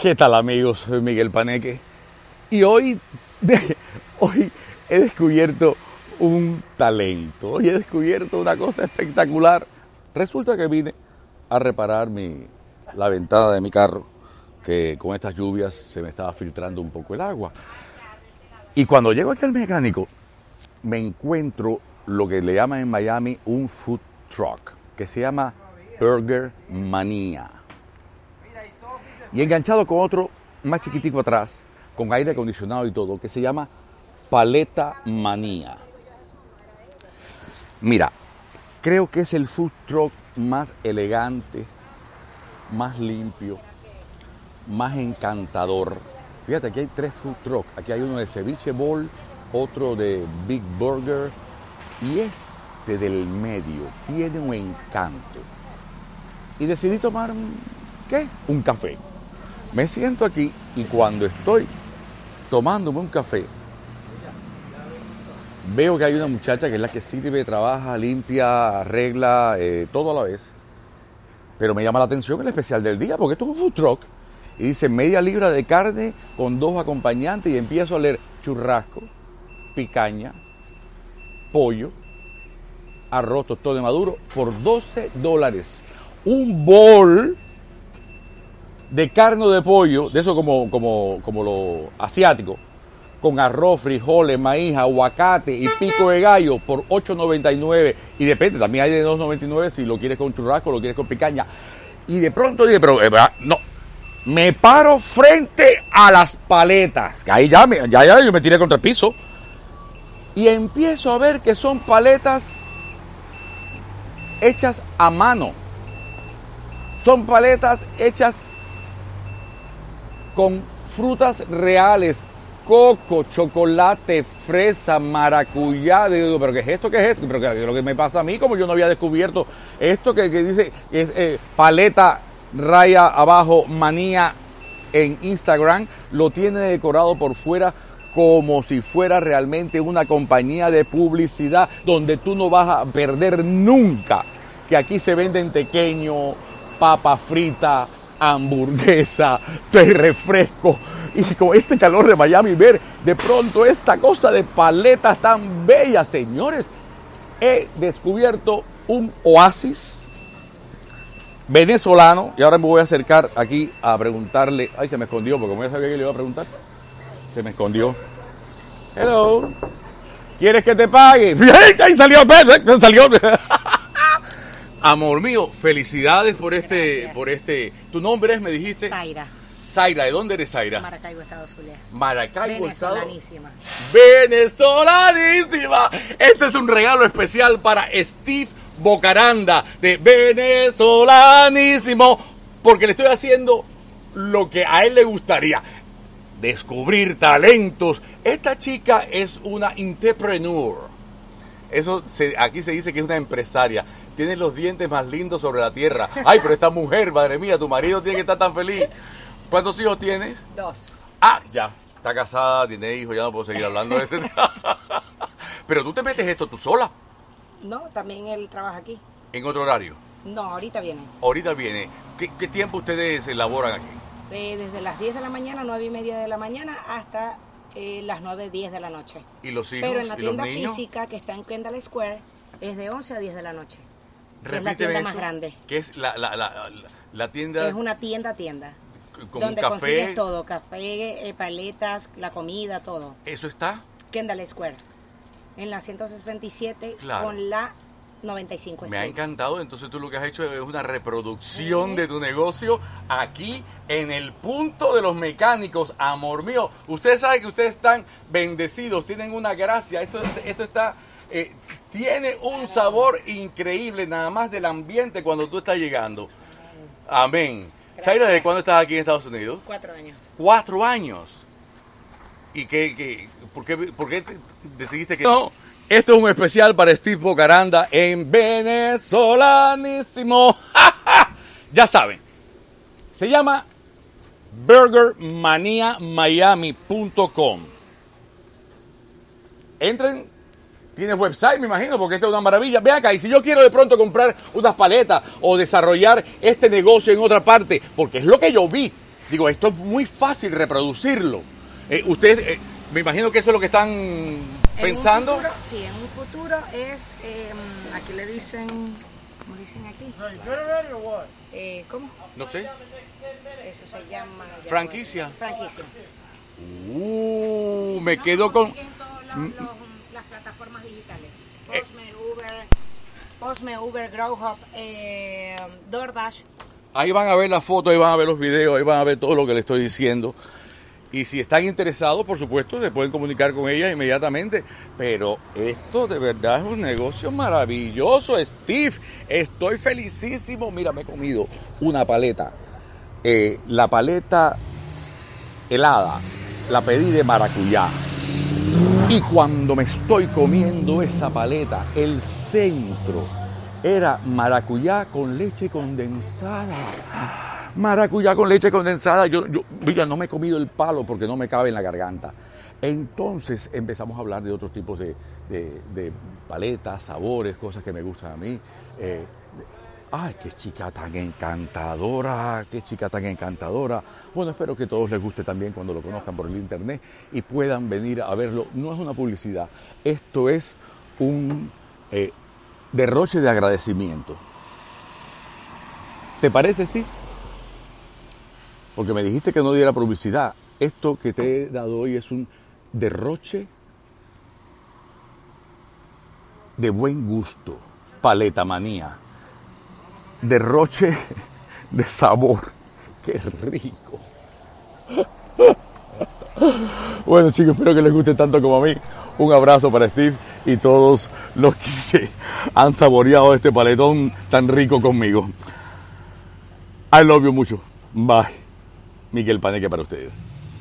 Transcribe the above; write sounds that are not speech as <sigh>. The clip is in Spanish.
¿Qué tal amigos? Soy Miguel Paneque y hoy, <laughs> hoy he descubierto un talento, hoy he descubierto una cosa espectacular. Resulta que vine a reparar la ventana de mi carro, que con estas lluvias se me estaba filtrando un poco el agua. Y cuando llego aquí al mecánico, me encuentro lo que le llaman en Miami un food truck, que se llama Burger Manía y enganchado con otro más chiquitico atrás, con aire acondicionado y todo, que se llama Paleta Manía. Mira, creo que es el food truck más elegante, más limpio, más encantador. Fíjate, aquí hay tres food trucks. Aquí hay uno de ceviche bowl, otro de Big Burger y este del medio tiene un encanto. Y decidí tomar, ¿qué? Un café. Me siento aquí y cuando estoy tomándome un café, veo que hay una muchacha que es la que sirve, trabaja, limpia, arregla, eh, todo a la vez. Pero me llama la atención el especial del día, porque esto es un food truck. Y dice media libra de carne con dos acompañantes y empiezo a leer churrasco, picaña, pollo, arroz tostado de maduro por 12 dólares. Un bol de carne de pollo, de eso como, como, como lo asiático, con arroz, frijoles, maíz, aguacate y pico de gallo por 8.99 y depende, también hay de 2.99 si lo quieres con churrasco, lo quieres con picaña. Y de pronto dije, pero eh, no, me paro frente a las paletas, que ahí ya, ya, ya yo me tiré contra el piso y empiezo a ver que son paletas hechas a mano. Son paletas hechas con frutas reales, coco, chocolate, fresa, maracuyá. Digo, pero ¿qué es esto? ¿Qué es esto? Pero ¿qué es lo que me pasa a mí? Como yo no había descubierto esto que, que dice es eh, paleta raya abajo manía en Instagram, lo tiene decorado por fuera como si fuera realmente una compañía de publicidad donde tú no vas a perder nunca que aquí se venden pequeño, papa frita, hamburguesa, refresco. Y con este calor de Miami, ver de pronto esta cosa de paletas tan bellas, señores. He descubierto un oasis venezolano y ahora me voy a acercar aquí a preguntarle. Ay, se me escondió porque como ya sabía que le iba a preguntar, se me escondió. Hello. ¿Quieres que te pague? <laughs> Ahí salió, salió. Amor mío, felicidades por este, por este. ¿Tu nombre es, me dijiste? Zaira, Zaira, ¿de dónde eres Zaira? Maracaibo, Estado Zulia. Maracaibo, Estado. Venezolanísima. Venezolanísima. Este es un regalo especial para Steve Bocaranda de Venezolanísimo, porque le estoy haciendo lo que a él le gustaría. Descubrir talentos. Esta chica es una entrepreneur. Eso se- aquí se dice que es una empresaria. Tiene los dientes más lindos sobre la tierra. Ay, pero esta mujer, madre mía, tu marido tiene que estar tan feliz. ¿Cuántos hijos tienes? Dos. Ah, ya. Está casada, tiene hijos, ya no puedo seguir hablando de este. <laughs> Pero tú te metes esto tú sola, No, también él trabaja aquí. en otro horario. No, ahorita viene. Ahorita viene. ¿Qué, qué tiempo ustedes elaboran aquí? Eh, desde las 10 de la mañana, 9 y media de la mañana, hasta eh, las 9, 10 de la noche. ¿Y los hijos Pero en la tienda física que está en Kendall Square es de 11 a 10 de la noche. Que es la tienda más grande. Que es la, la, la, tienda Es una tienda tienda. con donde café. consigues todo, café, eh, paletas, la comida, todo. ¿Eso está? Kendall Square. En la 167 Claro. con la 95 Me ha encantado. Entonces tú lo que has hecho es una reproducción de tu negocio aquí en el punto de los mecánicos. Amor mío, ustedes saben que ustedes están bendecidos, tienen una gracia. Esto, esto está, eh, tiene un sabor increíble nada más del ambiente cuando tú estás llegando. Amén. Zaira, ¿desde cuándo estás aquí en Estados Unidos? Cuatro años. Cuatro años. ¿Y qué, qué- por, qué, por qué te- decidiste que no? Esto es un especial para Steve Bocaranda en Venezolanísimo. <laughs> ya saben, se llama burgermaniamiami.com. Entren, tienes website, me imagino, porque esto es una maravilla. Ven acá, y si yo quiero de pronto comprar unas paletas o desarrollar este negocio en otra parte, porque es lo que yo vi. Digo, esto es muy fácil reproducirlo. Eh, ustedes, eh, me imagino que eso es lo que están En pensando. un futuro- sí, en un futuro es, eh, aquí le dicen, ¿cómo dicen aquí? Eh, ¿Cómo? No sé. Eso se llama... Franquicia. Franquicia. Uh, me quedo con... En los- los- plataformas digitales. Postme, Uber, Postme, Uber, Growhub, eh, DoorDash. Ahí van a ver la foto, ahí van a ver los videos, ahí van a ver todo lo que le estoy diciendo. Y si están interesados, por supuesto, se pueden comunicar con ella inmediatamente. Pero esto de verdad es un negocio maravilloso, Steve. Estoy felicísimo. Mira, me he comido una paleta. Eh, la paleta helada la pedí de maracuyá. Y cuando me estoy comiendo esa paleta, el centro era maracuyá con leche condensada. Maracuyá con leche condensada. Yo, yo, mira, no me he comido el palo porque no me cabe en la garganta. Entonces empezamos a hablar de otros tipos de, de- paletas, sabores, cosas que me gustan a mí. Eh, Ay, qué chica tan encantadora, qué chica tan encantadora. Bueno, espero que todos les guste también cuando lo conozcan por el internet y puedan venir a verlo. No es una publicidad, esto es un eh, derroche de agradecimiento. ¿Te parece, Steve? Porque me dijiste que no diera publicidad. Esto que te he dado hoy es un derroche de buen gusto, paleta manía derroche de sabor. Qué rico. Bueno chicos, espero que les guste tanto como a mí. Un abrazo para Steve y todos los que se han saboreado este paletón tan rico conmigo. I love you mucho. Bye. Miguel Paneque para ustedes.